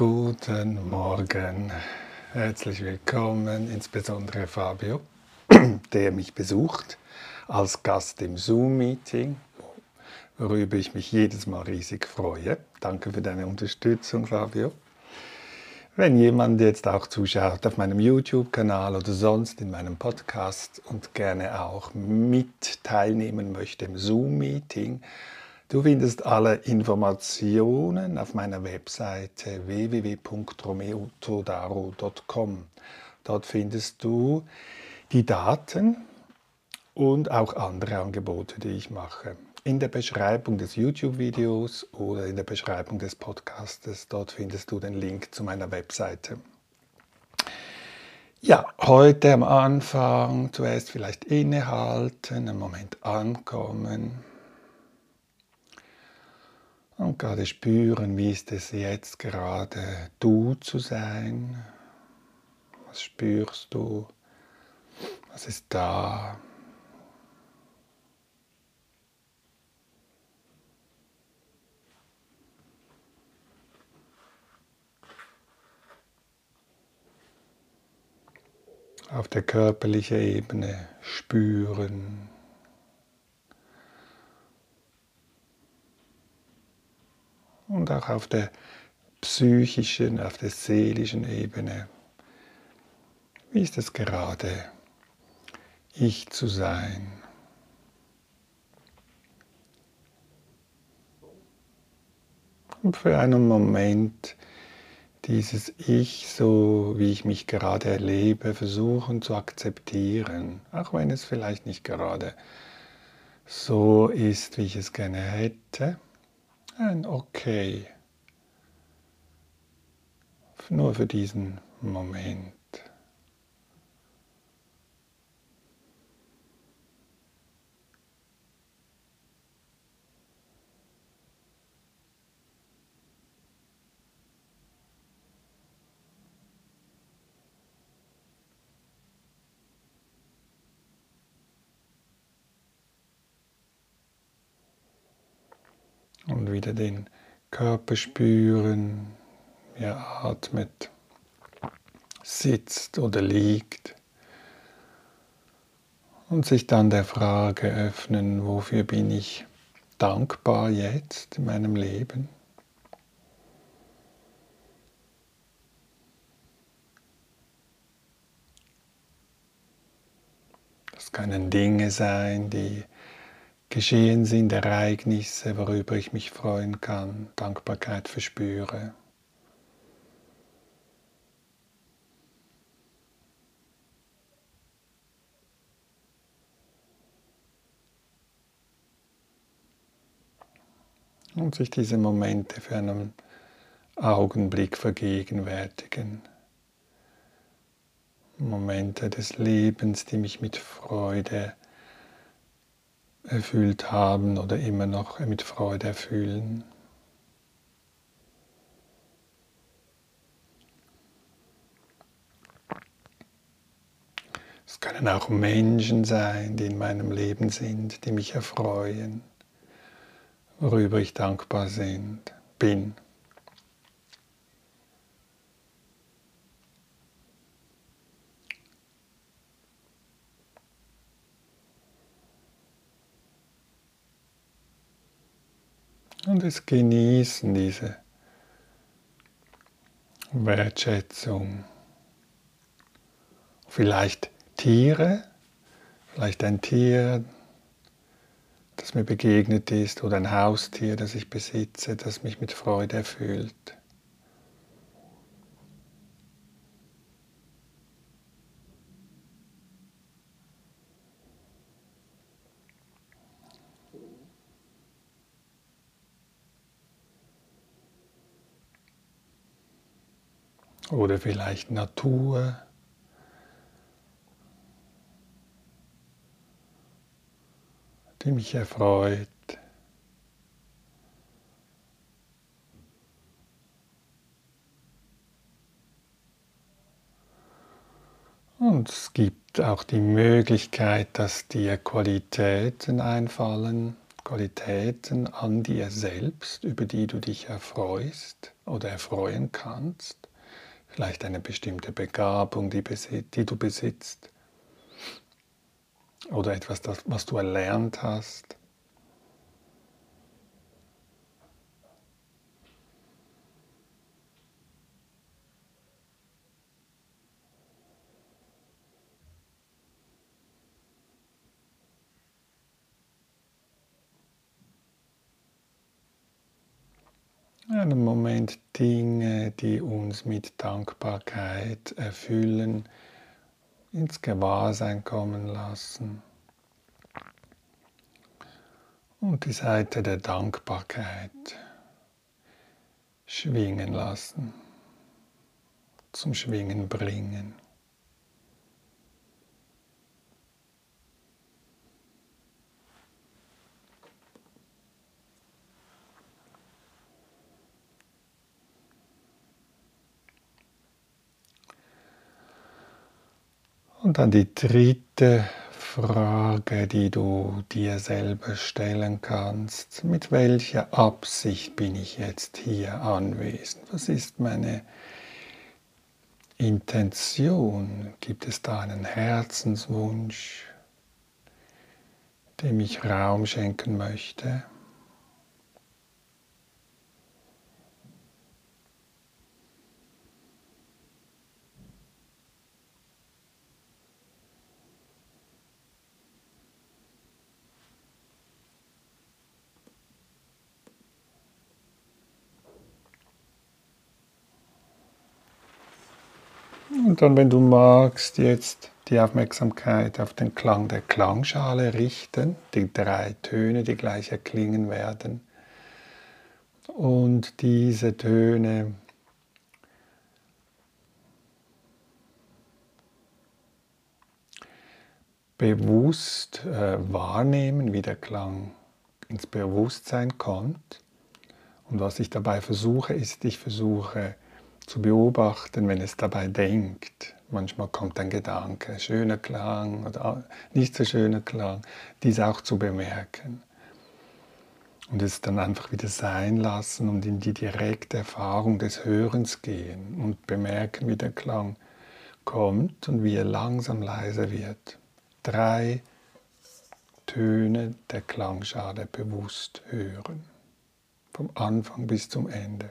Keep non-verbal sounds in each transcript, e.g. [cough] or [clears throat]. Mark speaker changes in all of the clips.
Speaker 1: Guten Morgen, herzlich willkommen, insbesondere Fabio, [clears throat] der mich besucht als Gast im Zoom-Meeting, worüber ich mich jedes Mal riesig freue. Danke für deine Unterstützung, Fabio. Wenn jemand jetzt auch zuschaut auf meinem YouTube-Kanal oder sonst in meinem Podcast und gerne auch mit teilnehmen möchte im Zoom-Meeting, Du findest alle Informationen auf meiner Webseite www.romeotodaro.com. Dort findest du die Daten und auch andere Angebote, die ich mache. In der Beschreibung des YouTube-Videos oder in der Beschreibung des Podcastes, dort findest du den Link zu meiner Webseite. Ja, heute am Anfang zuerst vielleicht innehalten, einen Moment ankommen und gerade spüren, wie ist es jetzt gerade du zu sein. Was spürst du? Was ist da? Auf der körperlichen Ebene spüren, und auch auf der psychischen, auf der seelischen Ebene. Wie ist es gerade, ich zu sein? Und für einen Moment dieses Ich, so wie ich mich gerade erlebe, versuchen zu akzeptieren, auch wenn es vielleicht nicht gerade so ist, wie ich es gerne hätte ein Okay. Nur für diesen Moment. Und wieder den Körper spüren, wie er atmet, sitzt oder liegt. Und sich dann der Frage öffnen, wofür bin ich dankbar jetzt in meinem Leben? Das können Dinge sein, die geschehen sind Ereignisse, worüber ich mich freuen kann, Dankbarkeit verspüre. Und sich diese Momente für einen Augenblick vergegenwärtigen. Momente des Lebens, die mich mit Freude erfüllt haben oder immer noch mit Freude erfüllen. Es können auch Menschen sein, die in meinem Leben sind, die mich erfreuen, worüber ich dankbar sind, bin. Und es genießen, diese Wertschätzung. Vielleicht Tiere, vielleicht ein Tier, das mir begegnet ist, oder ein Haustier, das ich besitze, das mich mit Freude erfüllt. Oder vielleicht Natur. die mich erfreut. Und es gibt auch die Möglichkeit, dass dir Qualitäten einfallen, Qualitäten an dir selbst, über die du dich erfreust oder erfreuen kannst. Vielleicht eine bestimmte Begabung, die, die du besitzt. Oder etwas, das, was du erlernt hast. Einen Moment Dinge, die uns mit Dankbarkeit erfüllen, ins Gewahrsein kommen lassen. Und die Seite der Dankbarkeit schwingen lassen, zum Schwingen bringen. Und dann die dritte Frage, die du dir selber stellen kannst. Mit welcher Absicht bin ich jetzt hier anwesend? Was ist meine Intention? Gibt es da einen Herzenswunsch, dem ich Raum schenken möchte? Und dann, wenn du magst, jetzt die Aufmerksamkeit auf den Klang der Klangschale richten, die drei Töne, die gleich erklingen werden. Und diese Töne bewusst äh, wahrnehmen, wie der Klang ins Bewusstsein kommt. Und was ich dabei versuche, ist, ich versuche zu beobachten, wenn es dabei denkt. Manchmal kommt ein Gedanke, schöner Klang oder nicht so schöner Klang, dies auch zu bemerken. Und es dann einfach wieder sein lassen und in die direkte Erfahrung des Hörens gehen und bemerken, wie der Klang kommt und wie er langsam leiser wird. Drei Töne der Klangschale bewusst hören. Vom Anfang bis zum Ende.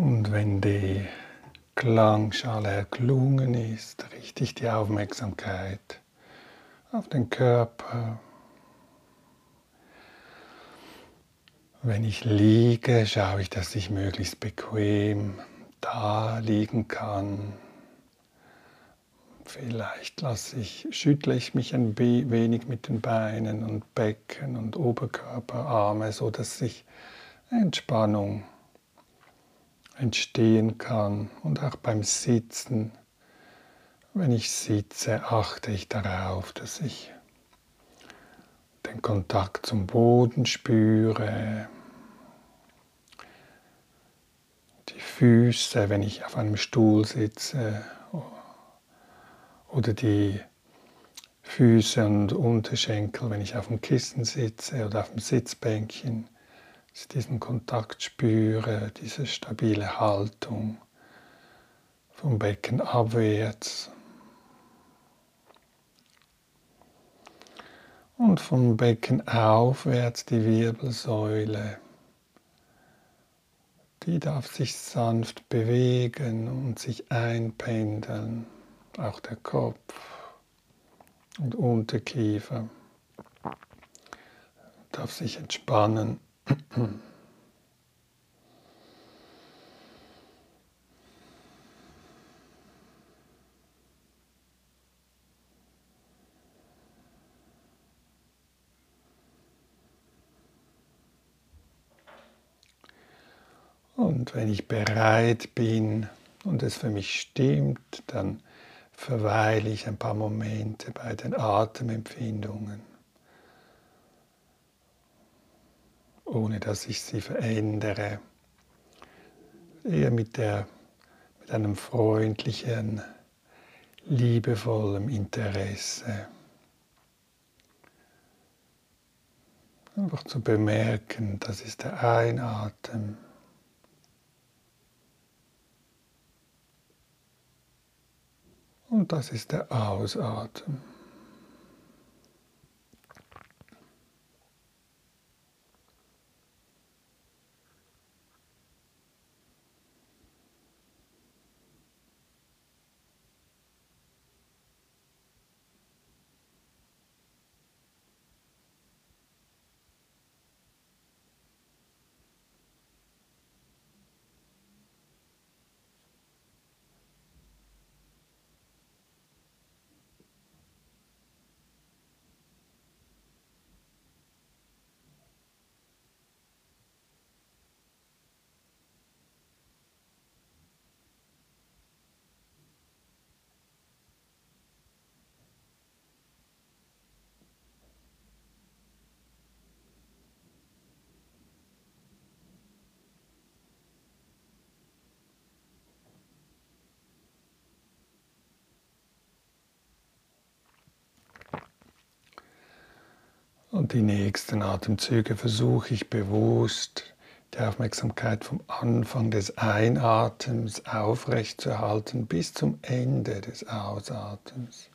Speaker 1: Und wenn die Klangschale erklungen ist, richte ich die Aufmerksamkeit auf den Körper. Wenn ich liege, schaue ich, dass ich möglichst bequem da liegen kann. Vielleicht lasse ich, schüttle ich mich ein wenig mit den Beinen und Becken und Oberkörper, Arme, so dass sich Entspannung entstehen kann. Und auch beim Sitzen, wenn ich sitze, achte ich darauf, dass ich den Kontakt zum Boden spüre, die Füße, wenn ich auf einem Stuhl sitze. Oder die Füße und Unterschenkel, wenn ich auf dem Kissen sitze oder auf dem Sitzbänkchen, dass ich diesen Kontakt spüre, diese stabile Haltung vom Becken abwärts und vom Becken aufwärts die Wirbelsäule. Die darf sich sanft bewegen und sich einpendeln auch der Kopf und Unterkiefer darf sich entspannen. Und wenn ich bereit bin und es für mich stimmt, dann verweile ich ein paar Momente bei den Atemempfindungen, ohne dass ich sie verändere, eher mit, der, mit einem freundlichen, liebevollen Interesse. Einfach zu bemerken, das ist der Einatmen. Und das ist der Ausatmen. Und die nächsten Atemzüge versuche ich bewusst die Aufmerksamkeit vom Anfang des Einatems aufrechtzuerhalten bis zum Ende des Ausatems.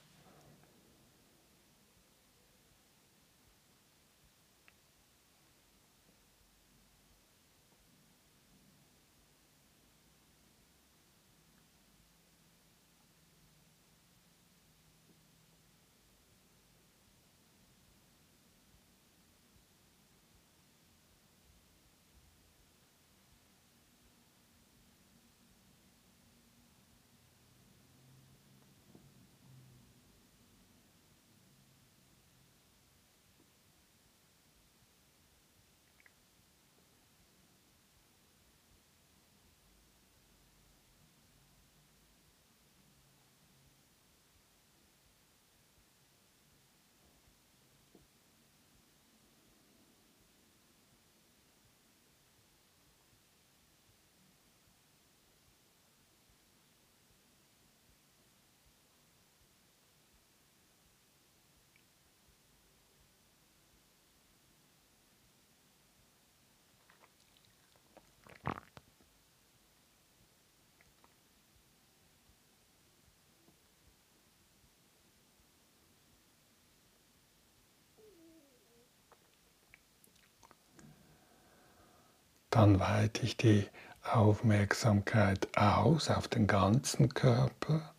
Speaker 1: Dann weite ich die Aufmerksamkeit aus auf den ganzen Körper.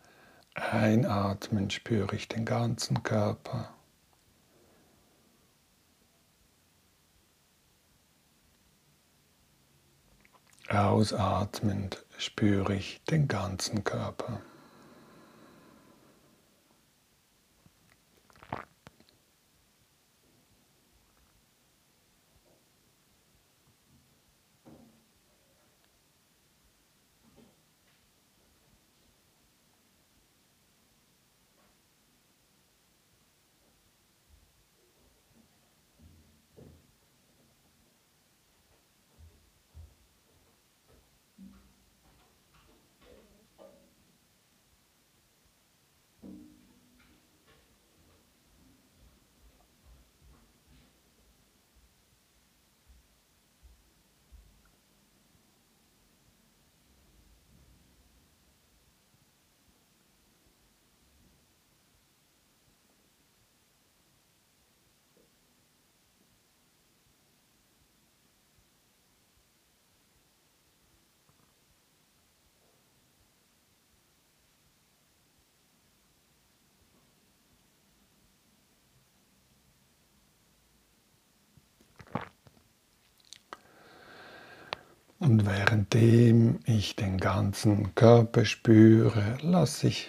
Speaker 1: Einatmen spüre ich den ganzen Körper. Ausatmend spüre ich den ganzen Körper. Und währenddem ich den ganzen Körper spüre, lasse ich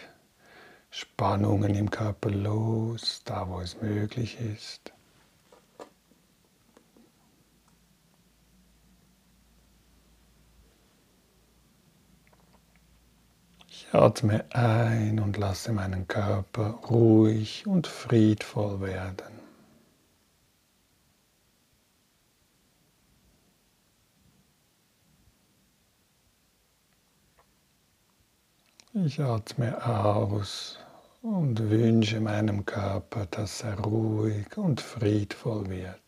Speaker 1: Spannungen im Körper los, da wo es möglich ist. Ich atme ein und lasse meinen Körper ruhig und friedvoll werden. Ich atme aus und wünsche meinem Körper, dass er ruhig und friedvoll wird.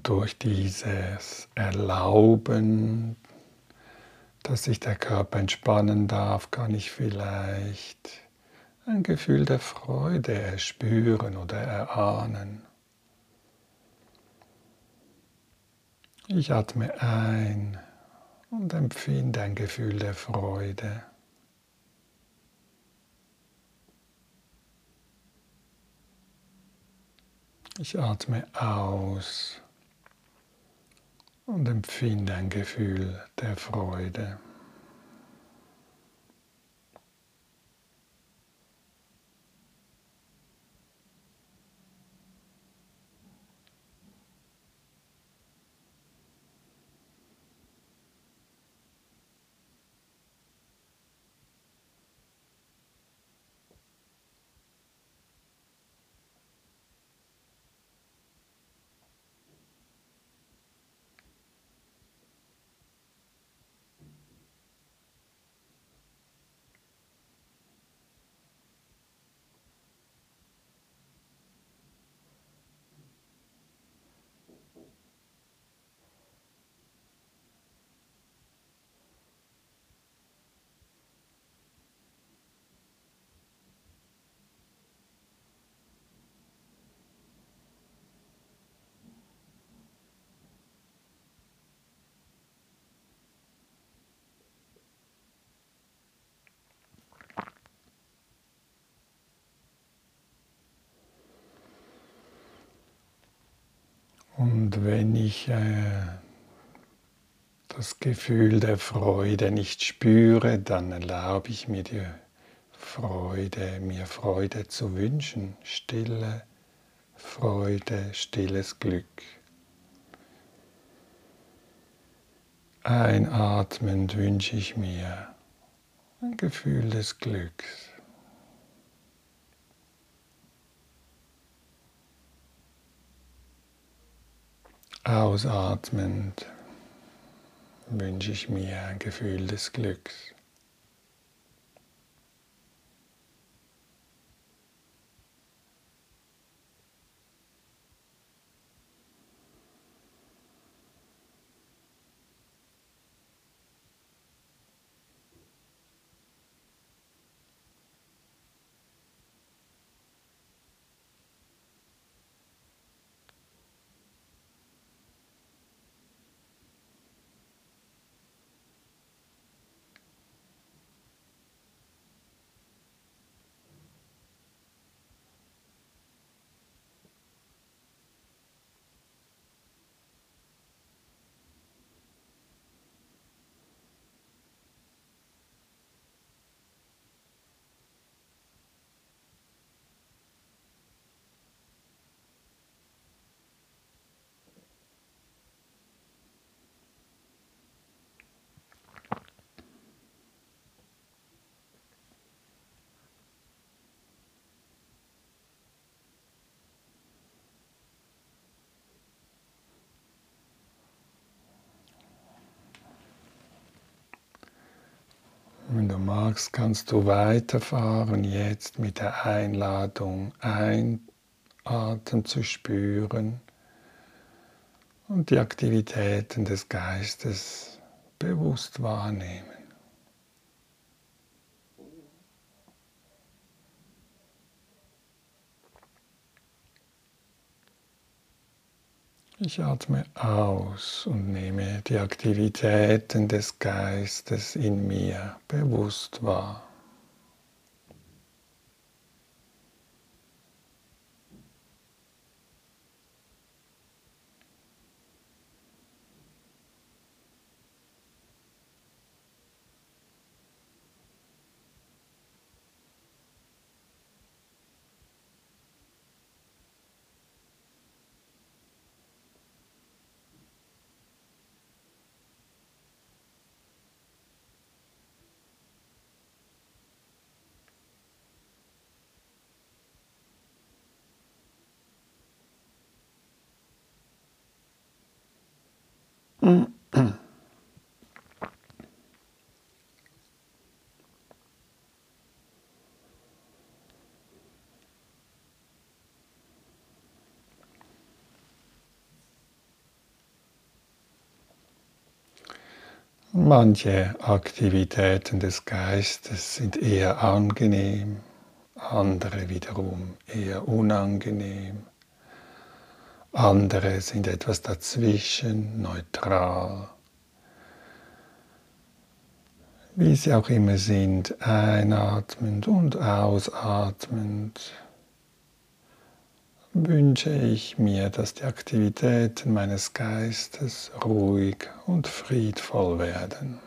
Speaker 1: Und durch dieses Erlauben, dass sich der Körper entspannen darf, kann ich vielleicht ein Gefühl der Freude erspüren oder erahnen. Ich atme ein und empfinde ein Gefühl der Freude. Ich atme aus und empfinde ein Gefühl der Freude. Und wenn ich äh, das Gefühl der Freude nicht spüre, dann erlaube ich mir die Freude, mir Freude zu wünschen, stille Freude, stilles Glück. Einatmend wünsche ich mir ein Gefühl des Glücks. Ausatmend wünsche ich mir ein Gefühl des Glücks. Wenn du magst, kannst du weiterfahren jetzt mit der Einladung, Einatmen zu spüren und die Aktivitäten des Geistes bewusst wahrnehmen. Ich atme aus und nehme die Aktivitäten des Geistes in mir bewusst wahr. Manche Aktivitäten des Geistes sind eher angenehm, andere wiederum eher unangenehm. Andere sind etwas dazwischen, neutral. Wie sie auch immer sind, einatmend und ausatmend, wünsche ich mir, dass die Aktivitäten meines Geistes ruhig und friedvoll werden.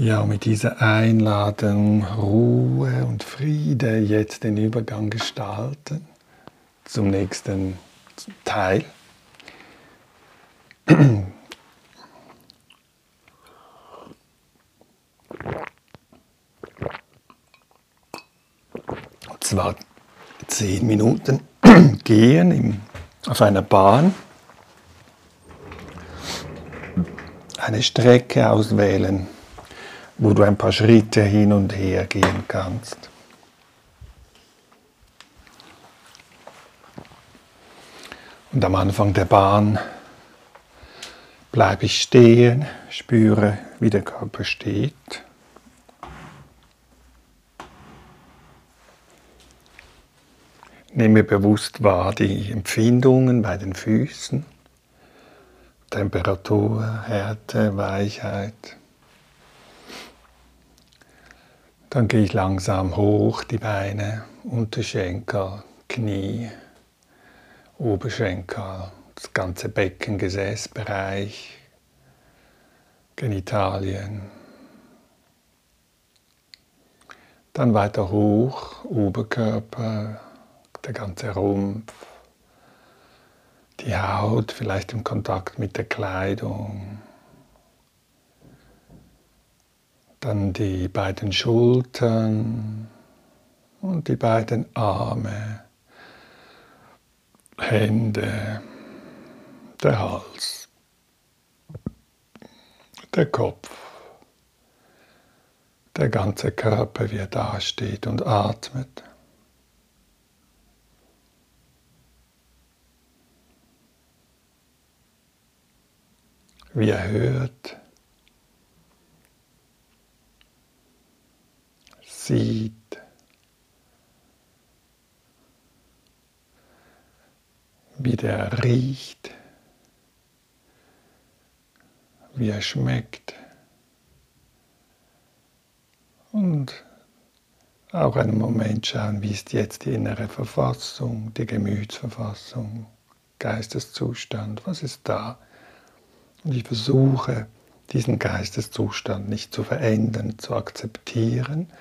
Speaker 1: Ja, mit dieser Einladung Ruhe und Friede jetzt den Übergang gestalten zum nächsten Teil. Und zwar zehn Minuten [clears throat] gehen im, auf einer Bahn, eine Strecke auswählen wo du ein paar Schritte hin und her gehen kannst. Und am Anfang der Bahn bleibe ich stehen, spüre, wie der Körper steht. Nehme bewusst wahr die Empfindungen bei den Füßen, Temperatur, Härte, Weichheit. Dann gehe ich langsam hoch die Beine, Unterschenkel, Knie, Oberschenkel, das ganze Becken, Gesäßbereich, Genitalien. Dann weiter hoch, Oberkörper, der ganze Rumpf, die Haut vielleicht im Kontakt mit der Kleidung. Dann die beiden Schultern und die beiden Arme, Hände, der Hals, der Kopf, der ganze Körper, wie er dasteht und atmet. Wie er hört. Sieht, wie der riecht, wie er schmeckt. Und auch einen Moment schauen, wie ist jetzt die innere Verfassung, die Gemütsverfassung, Geisteszustand, was ist da? Und ich versuche, diesen Geisteszustand nicht zu verändern, zu akzeptieren,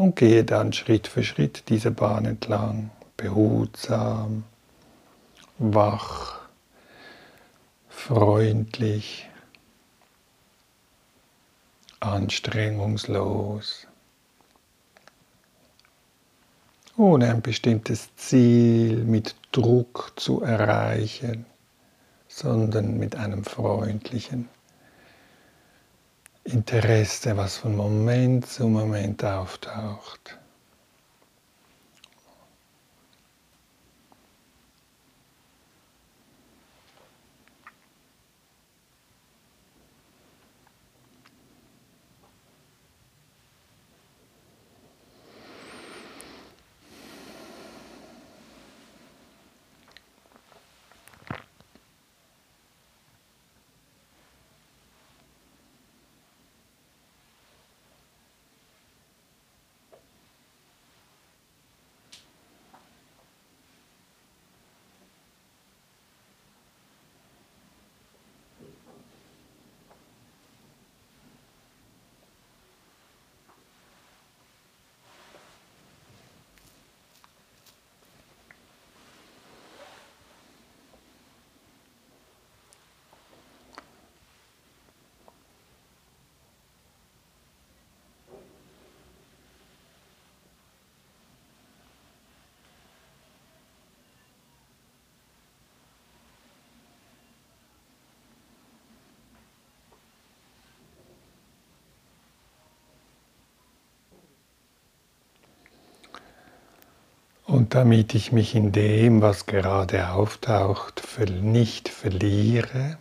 Speaker 1: und gehe dann Schritt für Schritt diese Bahn entlang, behutsam, wach, freundlich, anstrengungslos, ohne ein bestimmtes Ziel mit Druck zu erreichen, sondern mit einem freundlichen Interesse, was von Moment zu Moment auftaucht. Und damit ich mich in dem, was gerade auftaucht, nicht verliere,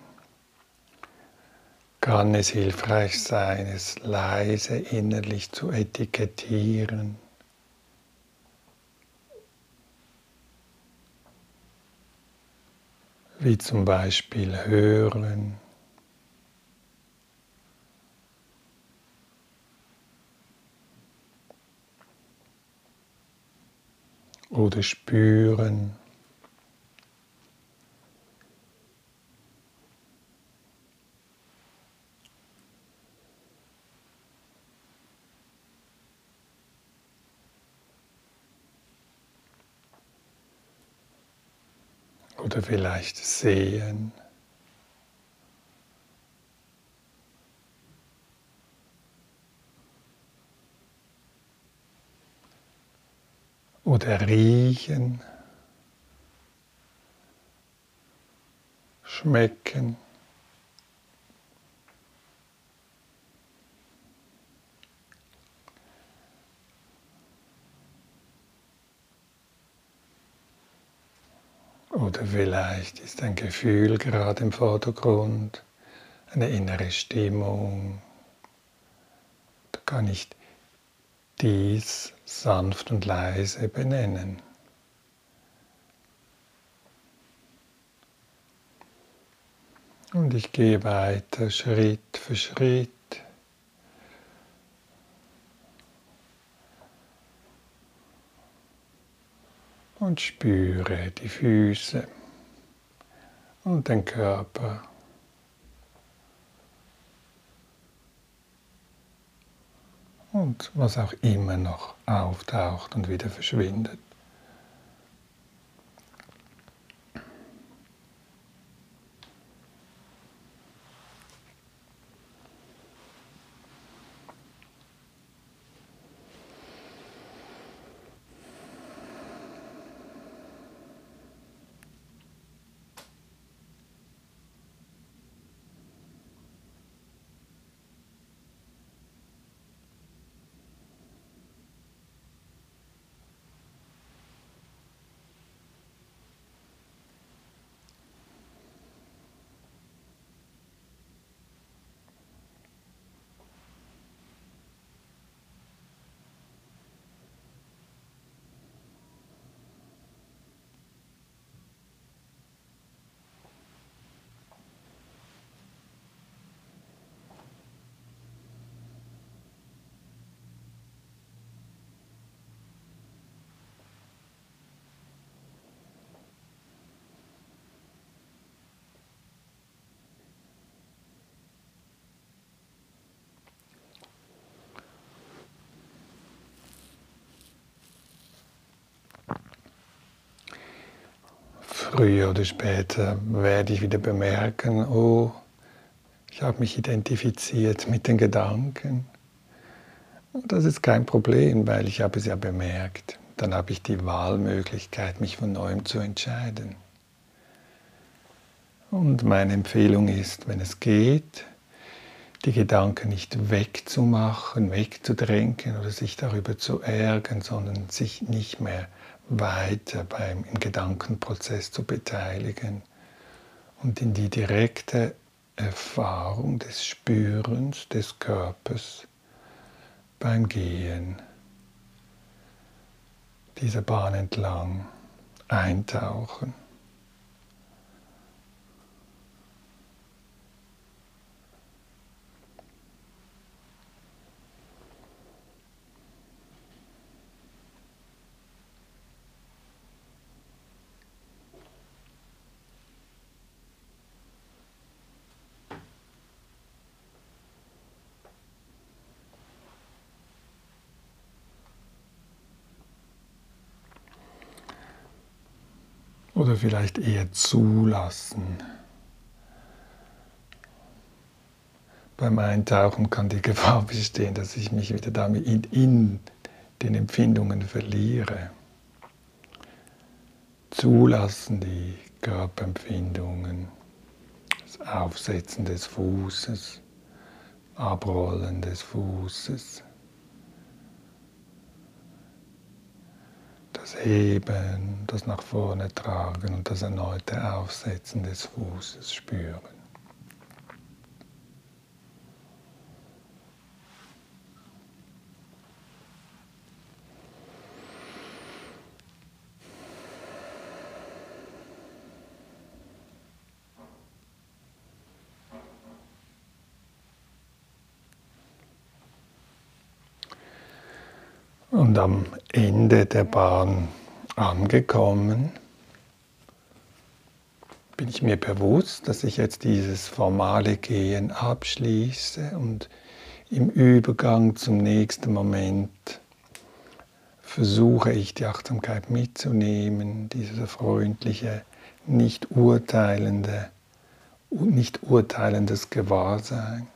Speaker 1: kann es hilfreich sein, es leise innerlich zu etikettieren. Wie zum Beispiel hören. oder spüren. Oder vielleicht sehen. Oder riechen, schmecken. Oder vielleicht ist ein Gefühl gerade im Vordergrund, eine innere Stimmung. Da kann ich dies sanft und leise benennen. Und ich gehe weiter Schritt für Schritt und spüre die Füße und den Körper. Und was auch immer noch auftaucht und wieder verschwindet. Früher oder später werde ich wieder bemerken, oh, ich habe mich identifiziert mit den Gedanken. Und das ist kein Problem, weil ich habe es ja bemerkt. Dann habe ich die Wahlmöglichkeit, mich von neuem zu entscheiden. Und meine Empfehlung ist, wenn es geht, die Gedanken nicht wegzumachen, wegzudrängen oder sich darüber zu ärgern, sondern sich nicht mehr weiter beim, im Gedankenprozess zu beteiligen und in die direkte Erfahrung des Spürens des Körpers beim Gehen dieser Bahn entlang eintauchen. Oder vielleicht eher zulassen. Beim Eintauchen kann die Gefahr bestehen, dass ich mich wieder damit in, in den Empfindungen verliere. Zulassen die Körperempfindungen, das Aufsetzen des Fußes, Abrollen des Fußes. Das Heben, das nach vorne tragen und das erneute Aufsetzen des Fußes spüren. Und am Ende der Bahn angekommen, bin ich mir bewusst, dass ich jetzt dieses formale Gehen abschließe und im Übergang zum nächsten Moment versuche ich die Achtsamkeit mitzunehmen, diese freundliche nicht urteilende, nicht urteilendes Gewahrsein.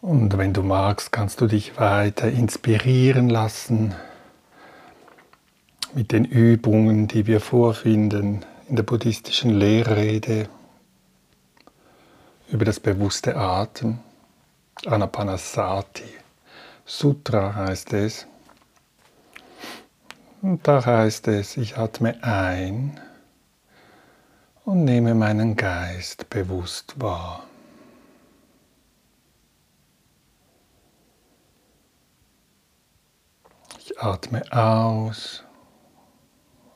Speaker 1: Und wenn du magst, kannst du dich weiter inspirieren lassen mit den Übungen, die wir vorfinden in der buddhistischen Lehrrede über das bewusste Atmen, Anapanasati. Sutra heißt es. Und da heißt es, ich atme ein und nehme meinen Geist bewusst wahr. Atme aus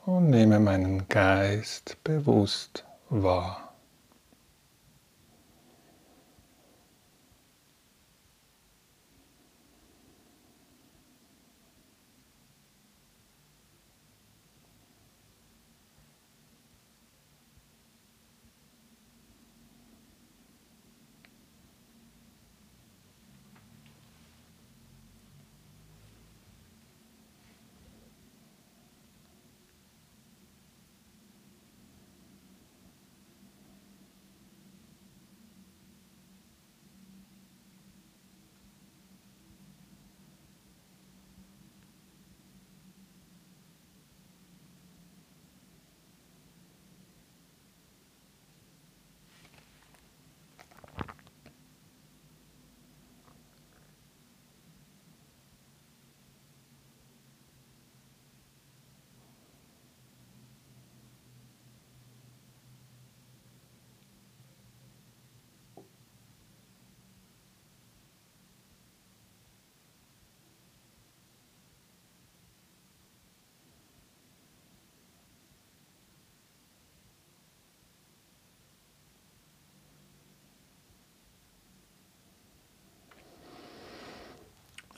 Speaker 1: und nehme meinen Geist bewusst wahr.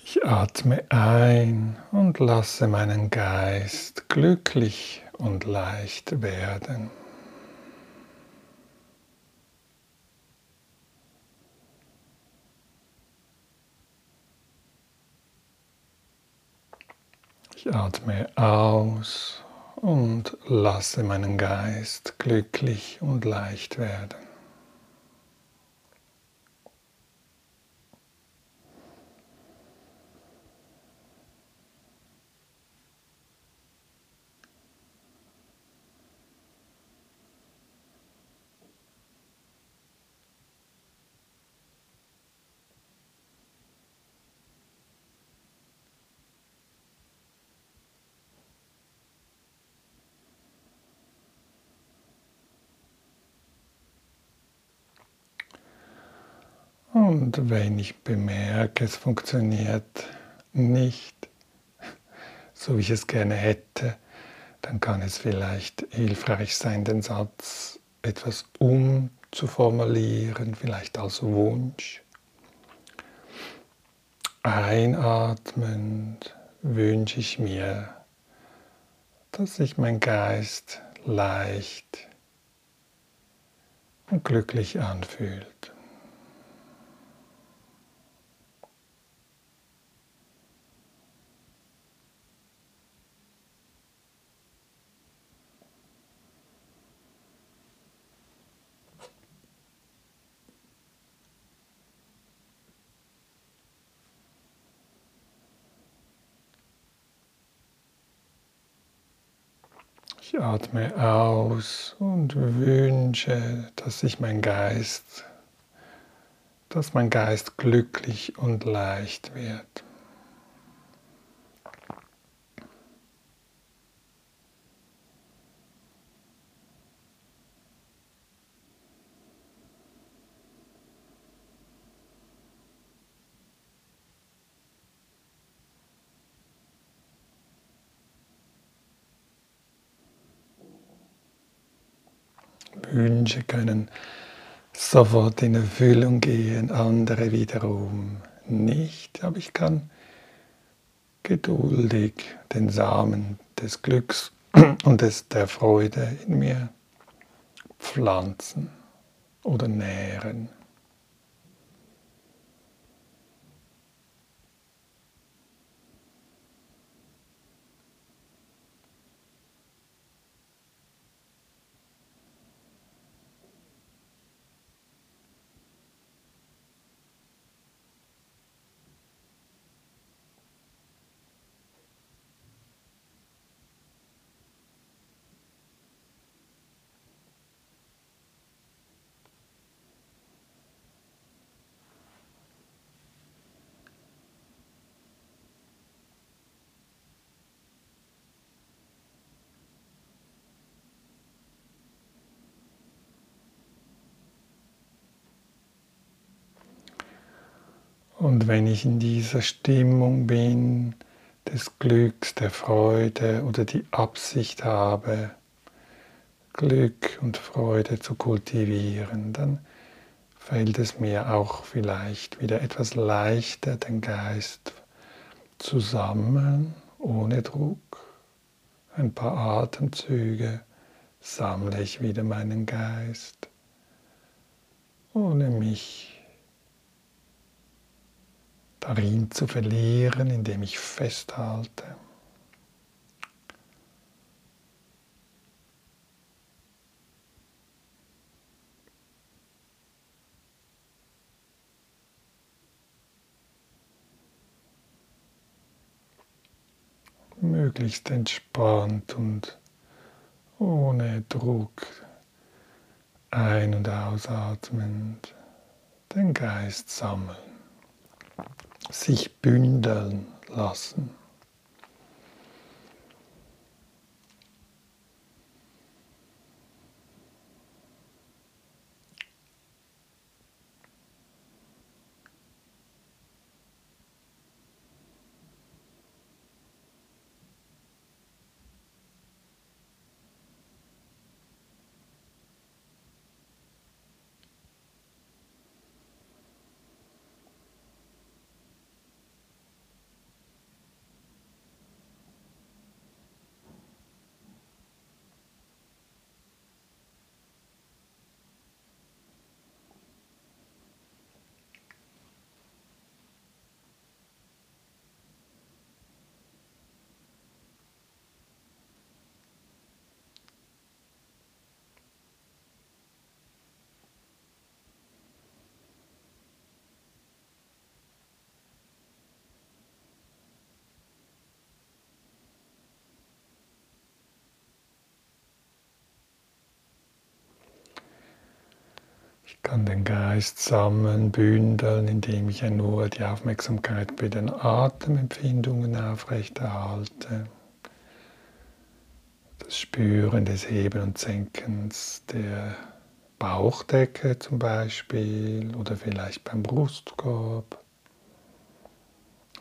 Speaker 1: Ich atme ein und lasse meinen Geist glücklich und leicht werden. Ich atme aus und lasse meinen Geist glücklich und leicht werden. Und wenn ich bemerke, es funktioniert nicht, so wie ich es gerne hätte, dann kann es vielleicht hilfreich sein, den Satz etwas umzuformulieren, vielleicht als Wunsch. Einatmend wünsche ich mir, dass sich mein Geist leicht und glücklich anfühlt. Atme aus und wünsche, dass sich mein Geist, dass mein Geist glücklich und leicht wird. Wünsche können sofort in Erfüllung gehen, andere wiederum nicht, aber ich kann geduldig den Samen des Glücks [clears throat] und des, der Freude in mir pflanzen oder nähren. Und wenn ich in dieser Stimmung bin, des Glücks, der Freude oder die Absicht habe, Glück und Freude zu kultivieren, dann fällt es mir auch vielleicht wieder etwas leichter, den Geist zu sammeln, ohne Druck. Ein paar Atemzüge sammle ich wieder meinen Geist, ohne mich darin zu verlieren, indem ich festhalte. möglichst entspannt und ohne Druck ein- und ausatmend den Geist sammeln sich bündeln lassen. Kann den Geist sammeln, bündeln, indem ich nur die Aufmerksamkeit bei den Atemempfindungen aufrechterhalte. Das Spüren des Heben und Senkens der Bauchdecke zum Beispiel oder vielleicht beim Brustkorb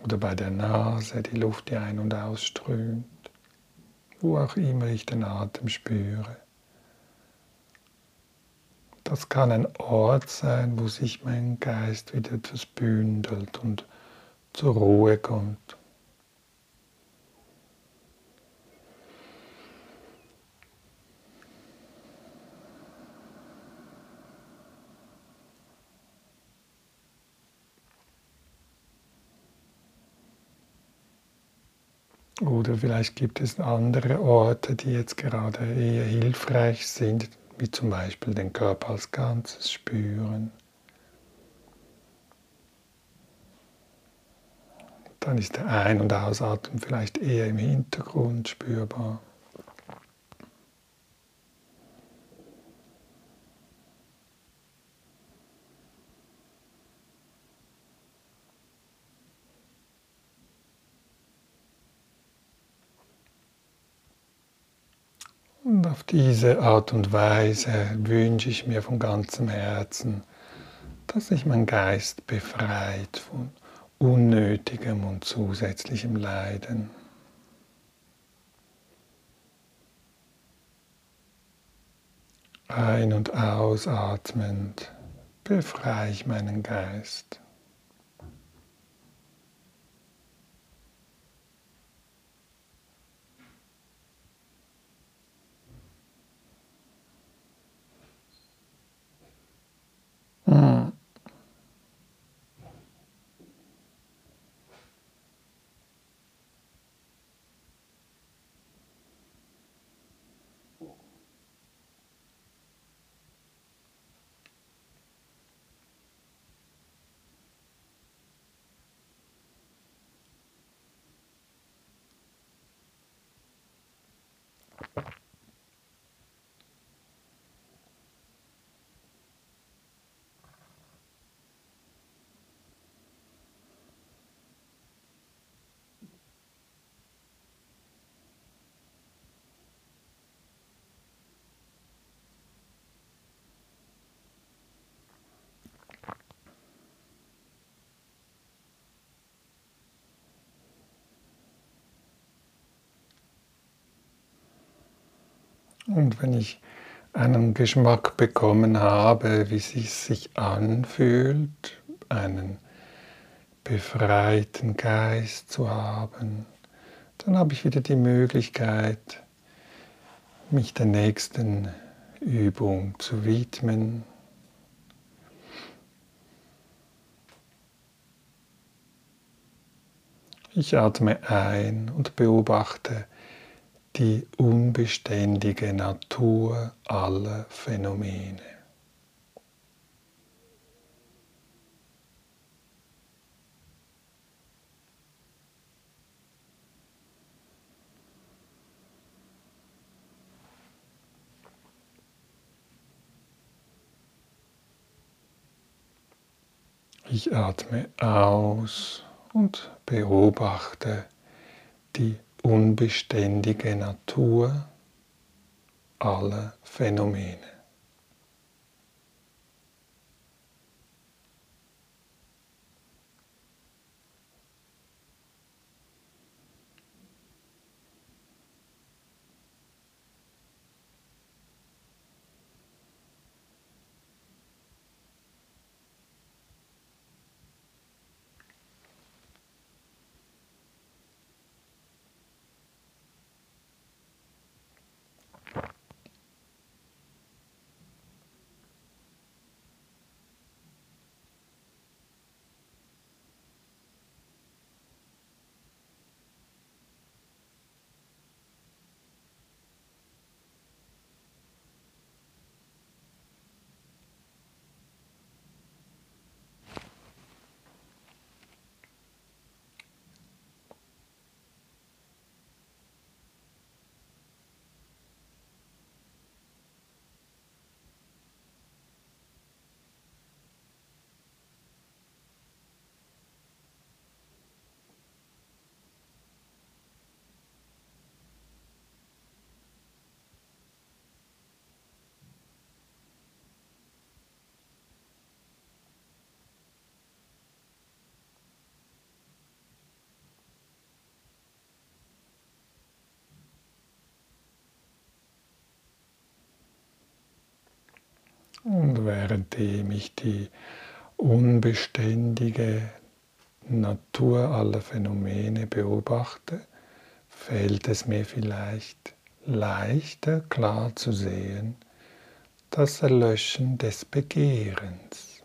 Speaker 1: oder bei der Nase die Luft, die ein- und ausströmt, wo auch immer ich den Atem spüre. Das kann ein Ort sein, wo sich mein Geist wieder etwas bündelt und zur Ruhe kommt. Oder vielleicht gibt es andere Orte, die jetzt gerade eher hilfreich sind, wie zum Beispiel den Körper als Ganzes spüren. Dann ist der Ein- und Ausatmen vielleicht eher im Hintergrund spürbar. Und auf diese Art und Weise wünsche ich mir von ganzem Herzen, dass sich mein Geist befreit von unnötigem und zusätzlichem Leiden. Ein- und ausatmend befreie ich meinen Geist. うん。Und wenn ich einen Geschmack bekommen habe, wie es sich anfühlt, einen befreiten Geist zu haben, dann habe ich wieder die Möglichkeit, mich der nächsten Übung zu widmen. Ich atme ein und beobachte die unbeständige Natur aller Phänomene. Ich atme aus und beobachte die unbeständige Natur aller Phänomene. Und währenddem ich die unbeständige Natur aller Phänomene beobachte, fällt es mir vielleicht leichter klar zu sehen, das Erlöschen des Begehrens,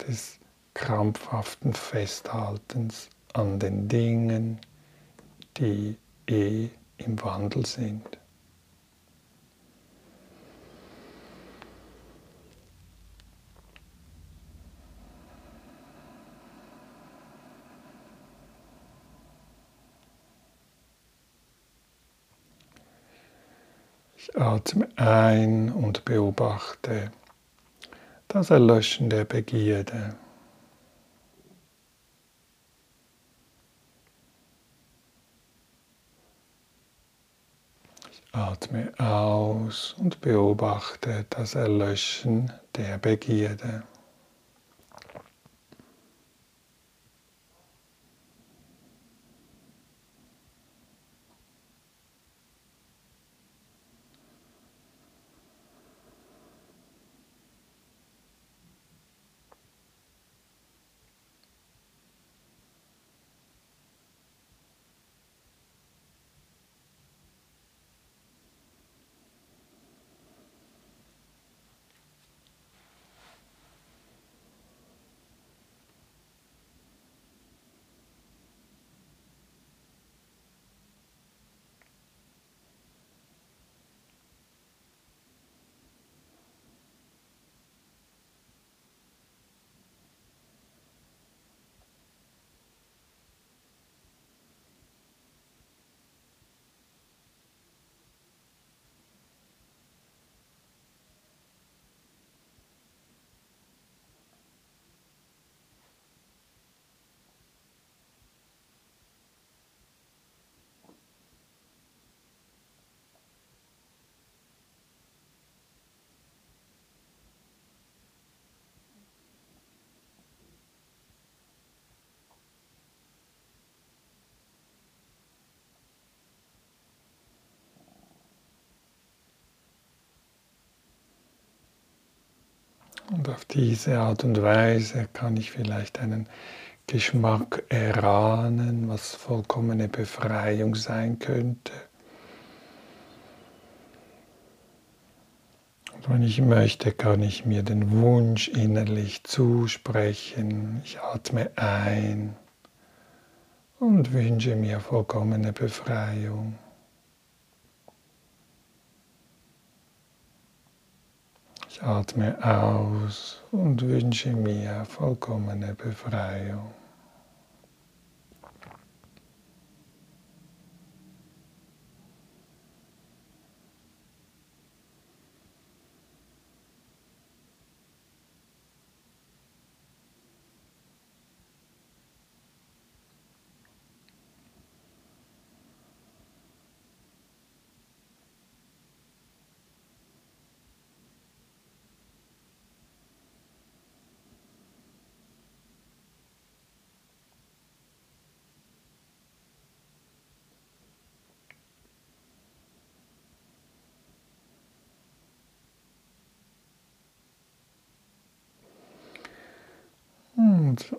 Speaker 1: des krampfhaften Festhaltens an den Dingen, die eh im Wandel sind. Ich atme ein und beobachte das Erlöschen der Begierde. Ich atme aus und beobachte das Erlöschen der Begierde. Und auf diese Art und Weise kann ich vielleicht einen Geschmack erahnen, was vollkommene Befreiung sein könnte. Und wenn ich möchte, kann ich mir den Wunsch innerlich zusprechen. Ich atme ein und wünsche mir vollkommene Befreiung. Atme aus und wünsche mir vollkommene Befreiung.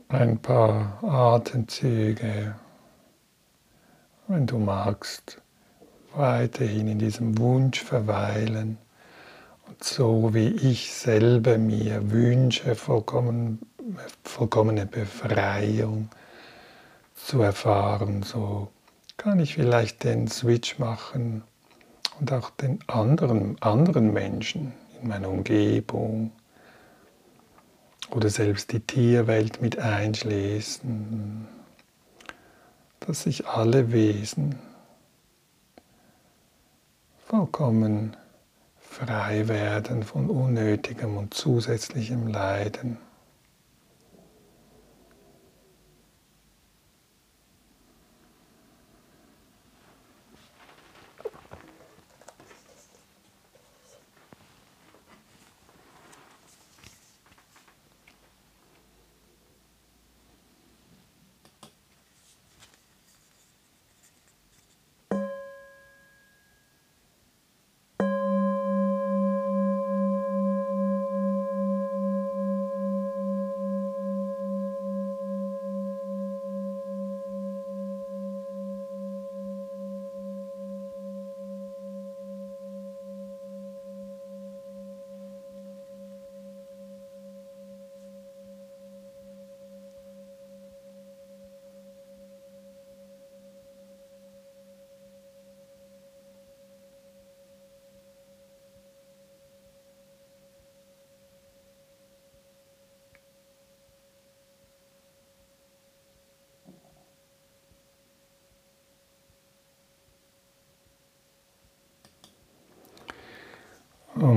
Speaker 1: Ein paar Atemzüge, wenn du magst, weiterhin in diesem Wunsch verweilen. Und so wie ich selber mir wünsche, vollkommen, vollkommene Befreiung zu erfahren, so kann ich vielleicht den Switch machen und auch den anderen, anderen Menschen in meiner Umgebung oder selbst die Tierwelt mit einschließen, dass sich alle Wesen vollkommen frei werden von unnötigem und zusätzlichem Leiden.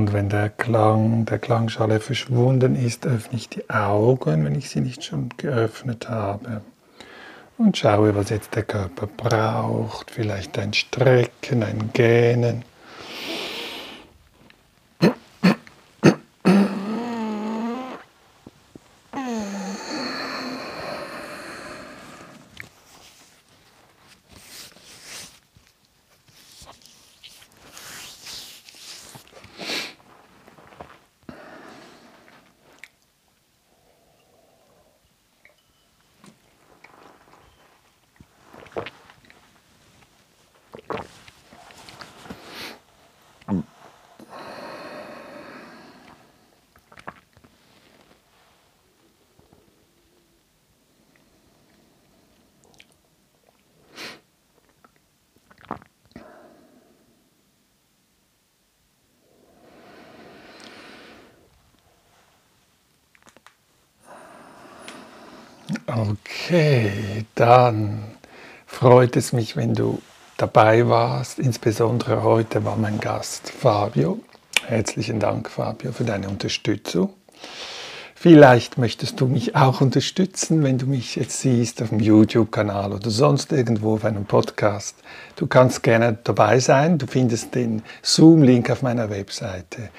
Speaker 1: Und wenn der Klang der Klangschale verschwunden ist, öffne ich die Augen, wenn ich sie nicht schon geöffnet habe. Und schaue, was jetzt der Körper braucht. Vielleicht ein Strecken, ein Gähnen. Okay, dann freut es mich, wenn du dabei warst. Insbesondere heute war mein Gast Fabio. Herzlichen Dank, Fabio, für deine Unterstützung. Vielleicht möchtest du mich auch unterstützen, wenn du mich jetzt siehst auf dem YouTube-Kanal oder sonst irgendwo auf einem Podcast. Du kannst gerne dabei sein. Du findest den Zoom-Link auf meiner Webseite.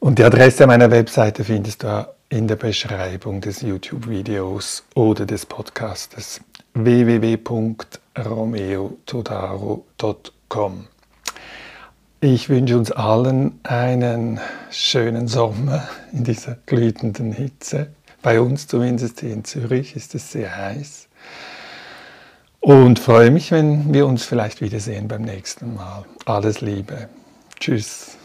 Speaker 1: Und die Adresse meiner Webseite findest du in der Beschreibung des YouTube-Videos oder des Podcastes www.romeotodaro.com. Ich wünsche uns allen einen schönen Sommer in dieser glühenden Hitze. Bei uns zumindest hier in Zürich ist es sehr heiß. Und freue mich, wenn wir uns vielleicht wiedersehen beim nächsten Mal. Alles Liebe. Tschüss.